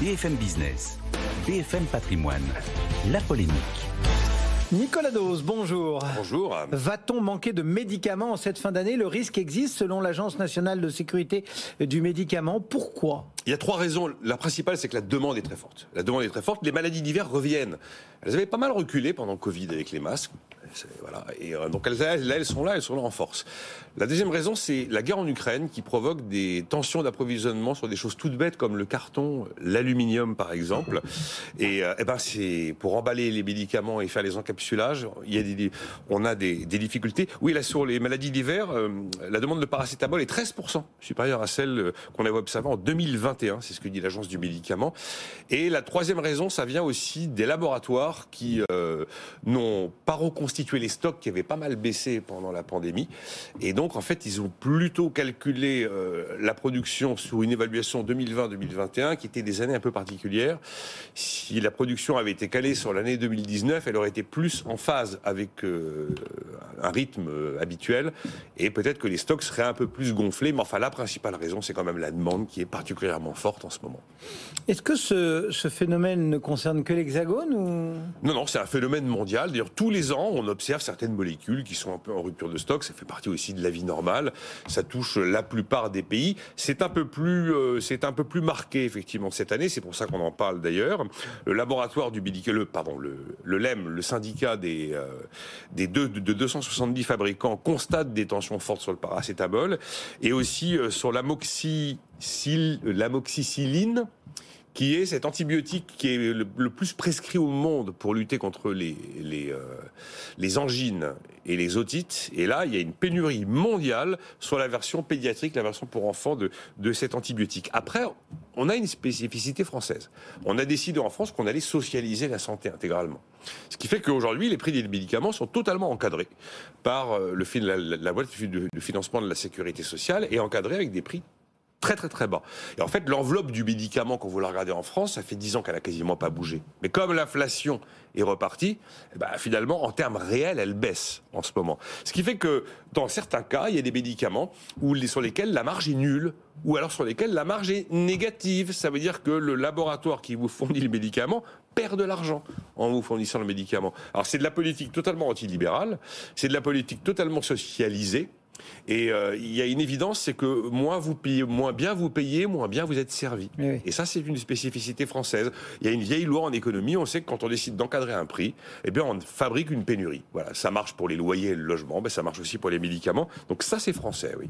BFM Business, BFM Patrimoine, la polémique. Nicolas Dose, bonjour. Bonjour. Va-t-on manquer de médicaments en cette fin d'année? Le risque existe selon l'Agence nationale de sécurité du médicament. Pourquoi? Il y a trois raisons. La principale, c'est que la demande est très forte. La demande est très forte. Les maladies d'hiver reviennent. Elles avaient pas mal reculé pendant Covid avec les masques. Voilà. Et euh, donc elles, là, elles sont là, elles sont là en force. La deuxième raison, c'est la guerre en Ukraine qui provoque des tensions d'approvisionnement sur des choses toutes bêtes comme le carton, l'aluminium par exemple. Et, euh, eh ben c'est pour emballer les médicaments et faire les encapsulages, il y a des, on a des, difficultés. Oui, là sur les maladies d'hiver, euh, la demande de paracétamol est 13% supérieure à celle qu'on avait observée en 2021. C'est ce que dit l'agence du médicament. Et la troisième raison, ça vient aussi des laboratoires qui euh, n'ont pas reconstitué les stocks qui avaient pas mal baissé pendant la pandémie. Et donc, en fait, ils ont plutôt calculé euh, la production sur une évaluation 2020-2021 qui était des années un peu particulières. Si la production avait été calée sur l'année 2019, elle aurait été plus en phase avec euh, un rythme habituel et peut-être que les stocks seraient un peu plus gonflés. Mais enfin, la principale raison, c'est quand même la demande qui est particulièrement forte en ce moment. Est-ce que ce, ce, phénomène ne concerne que l'Hexagone ou... Non, non, c'est un phénomène mondial. D'ailleurs, tous les ans, on observe certaines molécules qui sont un peu en rupture de stock. Ça fait partie aussi de la vie normale. Ça touche la plupart des pays. C'est un peu plus, euh, c'est un peu plus marqué effectivement cette année. C'est pour ça qu'on en parle d'ailleurs. Le laboratoire du médicament, pardon, le, le LEM, le syndicat des euh, des deux, de 270 fabricants constate des tensions fortes sur le paracétamol et aussi euh, sur l'amoxicilline qui est cet antibiotique qui est le, plus prescrit au monde pour lutter contre les, euh, les angines et les otites. Et là, il y a une pénurie mondiale sur la version pédiatrique, la version pour enfants de, de cet antibiotique. Après, on a une spécificité française. On a décidé en France qu'on allait socialiser la santé intégralement. Ce qui fait qu'aujourd'hui, les prix des médicaments sont totalement encadrés par euh, le, la, la boîte de financement de la sécurité sociale et encadrés avec des prix très très très bas. Et en fait, l'enveloppe du médicament, quand vous la regardez en France, ça fait 10 ans qu'elle a quasiment pas bougé. Mais comme l'inflation est repartie, eh ben, finalement, en termes réels, elle baisse en ce moment. Ce qui fait que, dans certains cas, il y a des médicaments où, sur lesquels la marge est nulle, ou alors sur lesquels la marge est négative. Ça veut dire que le laboratoire qui vous fournit le médicament perd de l'argent en vous fournissant le médicament. Alors c'est de la politique totalement antilibérale, c'est de la politique totalement socialisée, et euh, il y a une évidence, c'est que moins vous payez, moins bien vous payez, moins bien vous êtes servi. Oui. Et ça, c'est une spécificité française. Il y a une vieille loi en économie. On sait que quand on décide d'encadrer un prix, eh bien, on fabrique une pénurie. Voilà, ça marche pour les loyers et le logement, mais ça marche aussi pour les médicaments. Donc ça, c'est français, oui.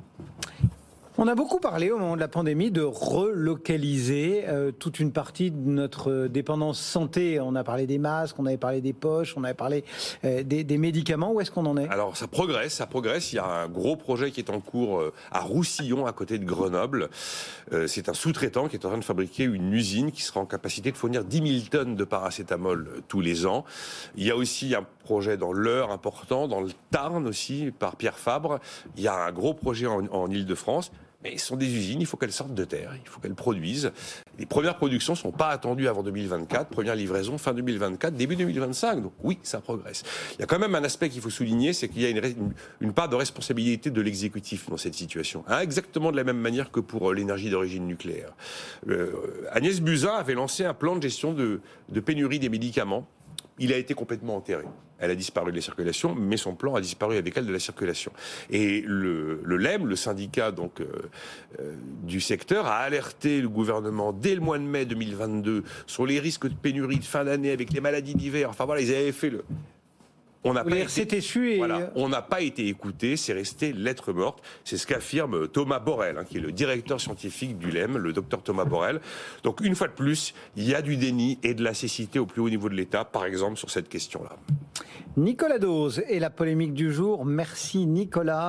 On a beaucoup parlé au moment de la pandémie de relocaliser euh, toute une partie de notre dépendance santé. On a parlé des masques, on avait parlé des poches, on avait parlé euh, des, médicaments. Où est-ce qu'on en est? Alors ça progresse, ça progresse. Il y a un gros projet qui est en cours euh, à Roussillon, à côté de Grenoble. Euh, c'est un sous-traitant qui est en train de fabriquer une usine qui sera en capacité de fournir 10 000 tonnes de paracétamol euh, tous les ans. Il y a aussi un projet dans l'Eure important, dans le Tarn aussi, par Pierre Fabre. Il y a un gros projet en, en Ile-de-France. Mais ce sont des usines, il faut qu'elles sortent de terre, il faut qu'elles produisent. Les premières productions ne sont pas attendues avant 2024, première livraison fin 2024, début 2025. Donc oui, ça progresse. Il y a quand même un aspect qu'il faut souligner, c'est qu'il y a une, part de responsabilité de l'exécutif dans cette situation. Hein, exactement de la même manière que pour l'énergie d'origine nucléaire. Euh, Agnès Buzyn avait lancé un plan de gestion de pénurie des médicaments il a été complètement enterré. Elle a disparu de la circulation, mais son plan a disparu avec elle de la circulation. Et le, le LEM, le syndicat euh, euh, du secteur, a alerté le gouvernement dès le mois de mai 2022 sur les risques de pénurie de fin d'année avec les maladies d'hiver. Enfin voilà, ils avaient fait le, on n'a pas, été, et... voilà, on n'a pas été écouté, c'est resté lettre morte. C'est ce qu'affirme Thomas Borel, hein, qui est le directeur scientifique du LEM, le docteur Thomas Borel. Donc une fois de plus, il y a du déni et de la cécité au plus haut niveau de l'État, par exemple sur cette question-là. Nicolas Dose et la polémique du jour. Merci Nicolas.